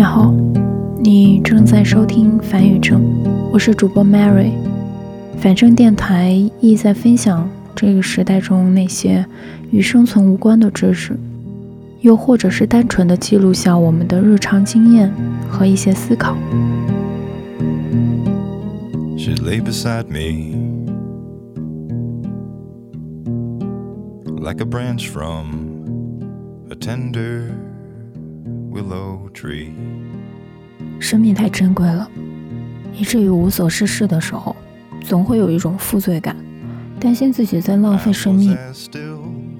你好，你正在收听樊宇正，我是主播 Mary。反正电台意在分享这个时代中那些与生存无关的知识，又或者是单纯的记录下我们的日常经验和一些思考。She lay beside me like a branch from a tender。生命太珍贵了，以至于无所事事的时候，总会有一种负罪感，担心自己在浪费生命。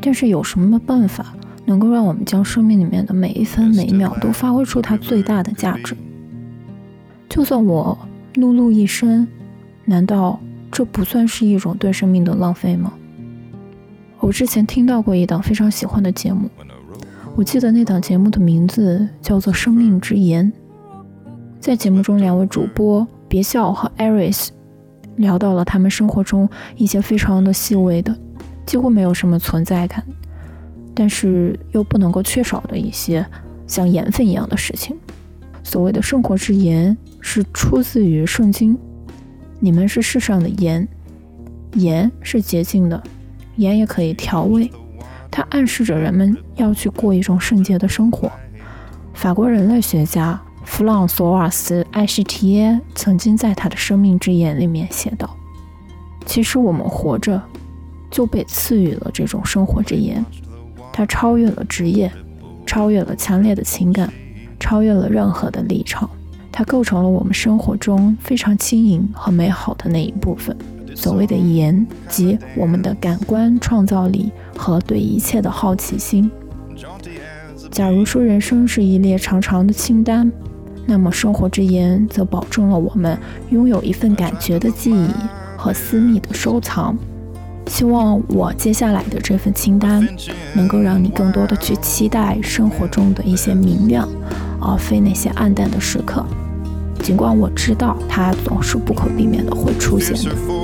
但是有什么办法能够让我们将生命里面的每一分每一秒都发挥出它最大的价值？就算我碌碌一生。难道这不算是一种对生命的浪费吗？我之前听到过一档非常喜欢的节目，我记得那档节目的名字叫做《生命之言》。在节目中，两位主播别笑和 Aris 聊到了他们生活中一些非常的细微的、几乎没有什么存在感，但是又不能够缺少的一些像盐分一样的事情。所谓的生活之盐是出自于圣经。你们是世上的盐，盐是洁净的，盐也可以调味。它暗示着人们要去过一种圣洁的生活。法国人类学家弗朗索瓦斯·艾希提耶曾经在他的生命之眼里面写道：“其实我们活着就被赐予了这种生活之盐，它超越了职业，超越了强烈的情感，超越了任何的立场。”它构成了我们生活中非常轻盈和美好的那一部分。所谓的盐，即我们的感官创造力和对一切的好奇心。假如说人生是一列长长的清单，那么生活之盐则保证了我们拥有一份感觉的记忆和私密的收藏。希望我接下来的这份清单，能够让你更多的去期待生活中的一些明亮，而非那些暗淡的时刻。尽管我知道它总是不可避免的会出现的。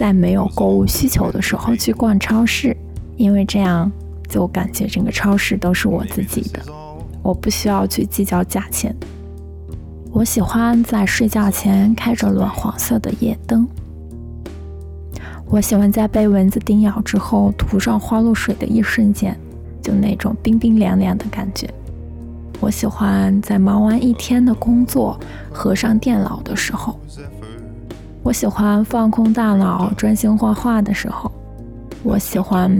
在没有购物需求的时候去逛超市，因为这样就感觉整个超市都是我自己的，我不需要去计较价钱。我喜欢在睡觉前开着暖黄色的夜灯。我喜欢在被蚊子叮咬之后涂上花露水的一瞬间，就那种冰冰凉凉的感觉。我喜欢在忙完一天的工作，合上电脑的时候。我喜欢放空大脑、专心画画的时候。我喜欢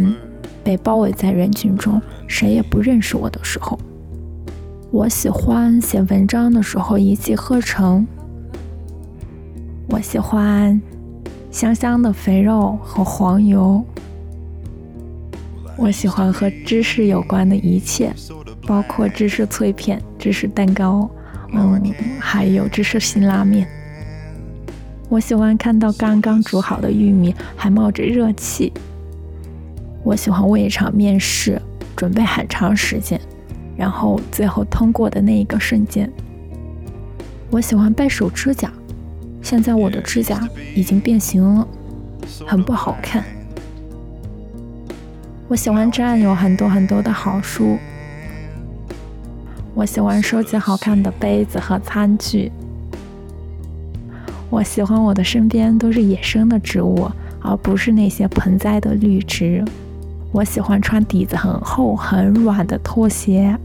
被包围在人群中，谁也不认识我的时候。我喜欢写文章的时候一气呵成。我喜欢香香的肥肉和黄油。我喜欢和芝士有关的一切，包括芝士脆片、芝士蛋糕，嗯，还有芝士辛拉面。我喜欢看到刚刚煮好的玉米还冒着热气。我喜欢为一场面试准备很长时间，然后最后通过的那一个瞬间。我喜欢掰手指甲，现在我的指甲已经变形了，很不好看。我喜欢占有很多很多的好书。我喜欢收集好看的杯子和餐具。我喜欢我的身边都是野生的植物，而不是那些盆栽的绿植。我喜欢穿底子很厚很软的拖鞋。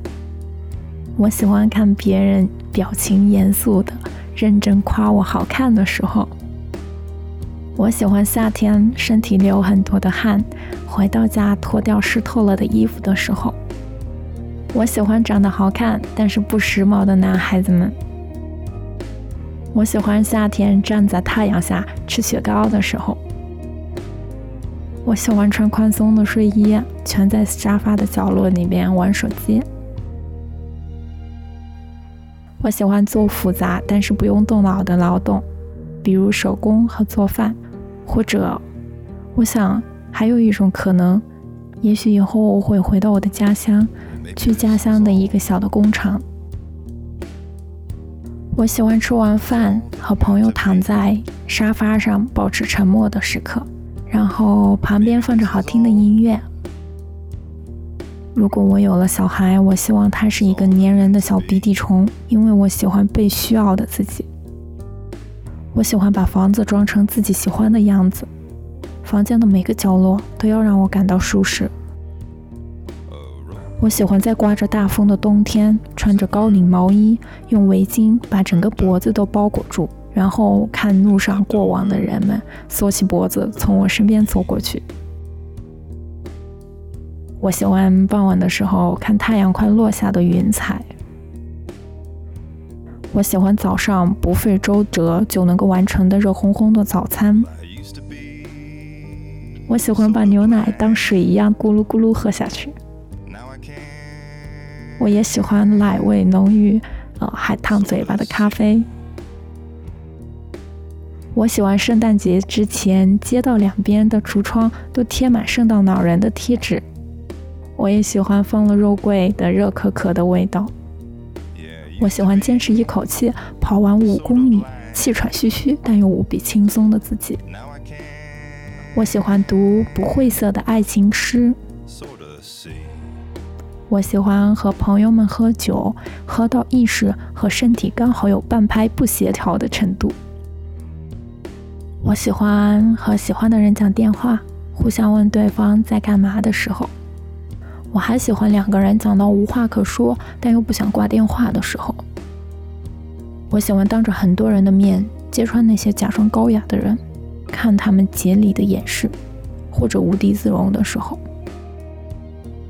我喜欢看别人表情严肃的认真夸我好看的时候。我喜欢夏天身体流很多的汗，回到家脱掉湿透了的衣服的时候。我喜欢长得好看但是不时髦的男孩子们。我喜欢夏天站在太阳下吃雪糕的时候。我喜欢穿宽松的睡衣，蜷在沙发的角落里边玩手机。我喜欢做复杂但是不用动脑的劳动，比如手工和做饭，或者，我想还有一种可能，也许以后我会回到我的家乡，去家乡的一个小的工厂。我喜欢吃完饭和朋友躺在沙发上，保持沉默的时刻，然后旁边放着好听的音乐。如果我有了小孩，我希望他是一个粘人的小鼻涕虫，因为我喜欢被需要的自己。我喜欢把房子装成自己喜欢的样子，房间的每个角落都要让我感到舒适。我喜欢在刮着大风的冬天，穿着高领毛衣，用围巾把整个脖子都包裹住，然后看路上过往的人们缩起脖子从我身边走过去。我喜欢傍晚的时候看太阳快落下的云彩。我喜欢早上不费周折就能够完成的热烘烘的早餐。我喜欢把牛奶当水一样咕噜咕噜喝下去。我也喜欢奶味浓郁、呃还烫嘴巴的咖啡。我喜欢圣诞节之前街道两边的橱窗都贴满圣诞老人的贴纸。我也喜欢放了肉桂的热可可的味道。我喜欢坚持一口气跑完五公里，气喘吁吁但又无比轻松的自己。我喜欢读不晦涩的爱情诗。我喜欢和朋友们喝酒，喝到意识和身体刚好有半拍不协调的程度。我喜欢和喜欢的人讲电话，互相问对方在干嘛的时候。我还喜欢两个人讲到无话可说，但又不想挂电话的时候。我喜欢当着很多人的面揭穿那些假装高雅的人，看他们竭力的掩饰，或者无地自容的时候。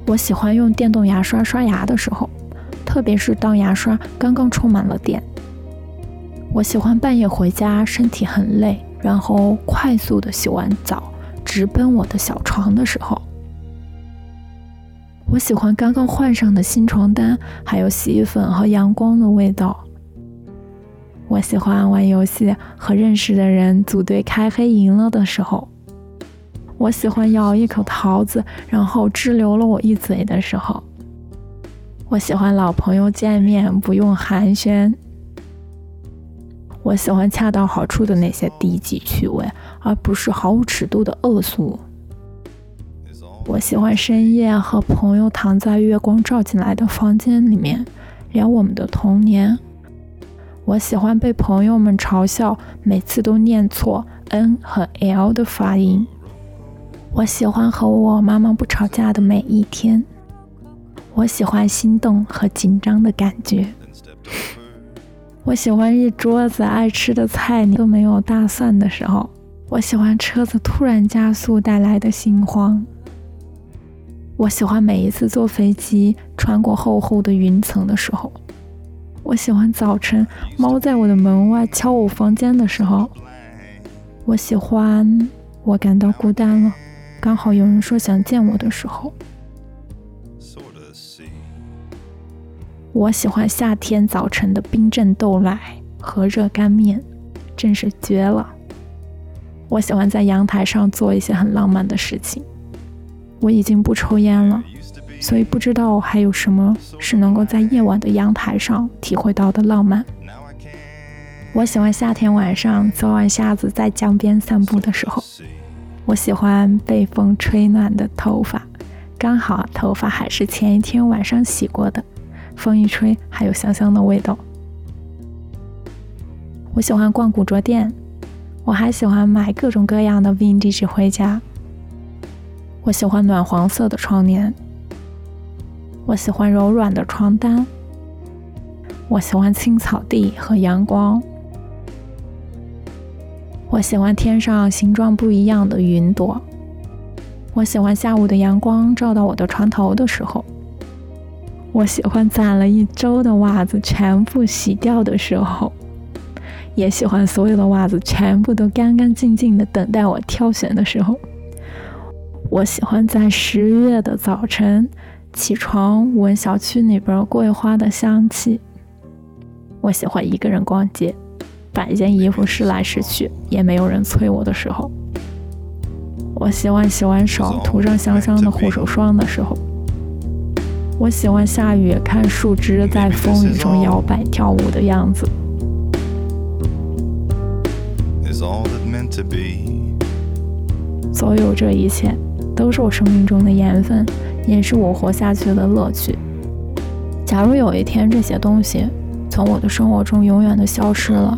我喜欢用电动牙刷刷牙的时候，特别是当牙刷刚刚充满了电。我喜欢半夜回家，身体很累，然后快速的洗完澡，直奔我的小床的时候。我喜欢刚刚换上的新床单，还有洗衣粉和阳光的味道。我喜欢玩游戏和认识的人组队开黑赢了的时候。我喜欢咬一口桃子，然后滞留了我一嘴的时候。我喜欢老朋友见面不用寒暄。我喜欢恰到好处的那些低级趣味，而不是毫无尺度的恶俗。我喜欢深夜和朋友躺在月光照进来的房间里面聊我们的童年。我喜欢被朋友们嘲笑，每次都念错 n 和 l 的发音。我喜欢和我妈妈不吵架的每一天。我喜欢心动和紧张的感觉。我喜欢一桌子爱吃的菜都没有大蒜的时候。我喜欢车子突然加速带来的心慌。我喜欢每一次坐飞机穿过厚厚的云层的时候，我喜欢早晨猫在我的门外敲我房间的时候，我喜欢我感到孤单了，刚好有人说想见我的时候，我喜欢夏天早晨的冰镇豆奶和热干面，真是绝了。我喜欢在阳台上做一些很浪漫的事情。我已经不抽烟了，所以不知道还有什么是能够在夜晚的阳台上体会到的浪漫。我喜欢夏天晚上早晚瞎子在江边散步的时候，我喜欢被风吹暖的头发，刚好头发还是前一天晚上洗过的，风一吹还有香香的味道。我喜欢逛古着店，我还喜欢买各种各样的 vintage 回家。我喜欢暖黄色的窗帘，我喜欢柔软的床单，我喜欢青草地和阳光，我喜欢天上形状不一样的云朵，我喜欢下午的阳光照到我的床头的时候，我喜欢攒了一周的袜子全部洗掉的时候，也喜欢所有的袜子全部都干干净净的等待我挑选的时候。我喜欢在十月的早晨起床闻小区里边桂花的香气。我喜欢一个人逛街，把一件衣服试来试去，也没有人催我的时候。我喜欢洗完手涂上香香的护手霜的时候。我喜欢下雨看树枝在风雨中摇摆跳舞的样子。所有这一切，都是我生命中的盐分，也是我活下去的乐趣。假如有一天这些东西从我的生活中永远的消失了，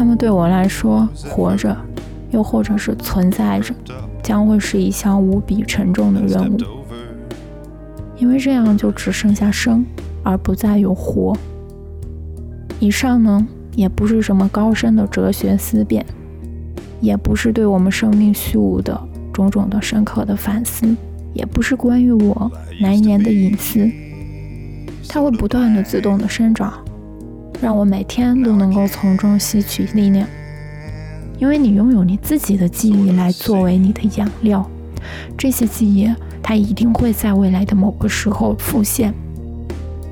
那么对我来说，活着，又或者是存在着，将会是一项无比沉重的任务。因为这样就只剩下生，而不再有活。以上呢，也不是什么高深的哲学思辨，也不是对我们生命虚无的种种的深刻的反思，也不是关于我难言的隐私。它会不断的自动的生长，让我每天都能够从中吸取力量。因为你拥有你自己的记忆来作为你的养料，这些记忆。它一定会在未来的某个时候复现。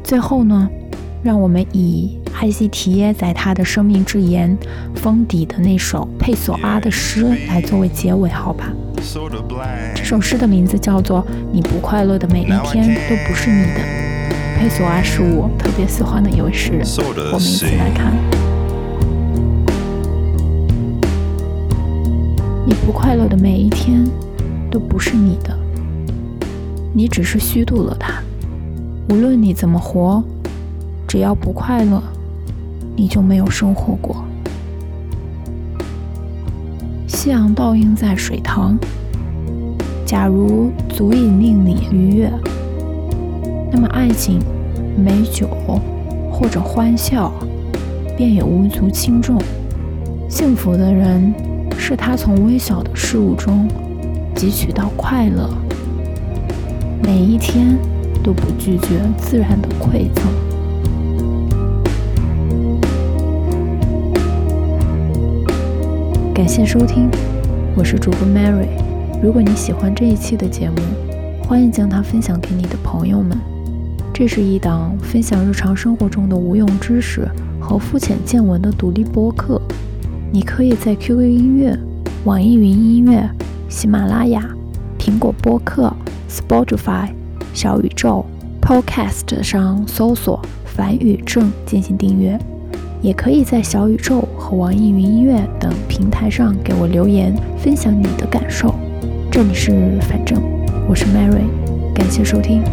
最后呢，让我们以艾希提耶在他的生命之言封底的那首佩索阿的诗来作为结尾，好吧？这首诗的名字叫做《你不快乐的每一天都不是你的》。佩索阿是我特别喜欢的一位诗人，我们一起来看。你不快乐的每一天都不是你的。你只是虚度了它。无论你怎么活，只要不快乐，你就没有生活过。夕阳倒映在水塘，假如足以令你愉悦，那么爱情、美酒或者欢笑，便也无足轻重。幸福的人，是他从微小的事物中汲取到快乐。每一天都不拒绝自然的馈赠。感谢收听，我是主播 Mary。如果你喜欢这一期的节目，欢迎将它分享给你的朋友们。这是一档分享日常生活中的无用知识和肤浅见闻的独立播客。你可以在 QQ 音乐、网易云音乐、喜马拉雅、苹果播客。Spotify、小宇宙、Podcast 上搜索“反宇正”进行订阅，也可以在小宇宙和网易云音乐等平台上给我留言，分享你的感受。这里是反正，我是 Mary，感谢收听。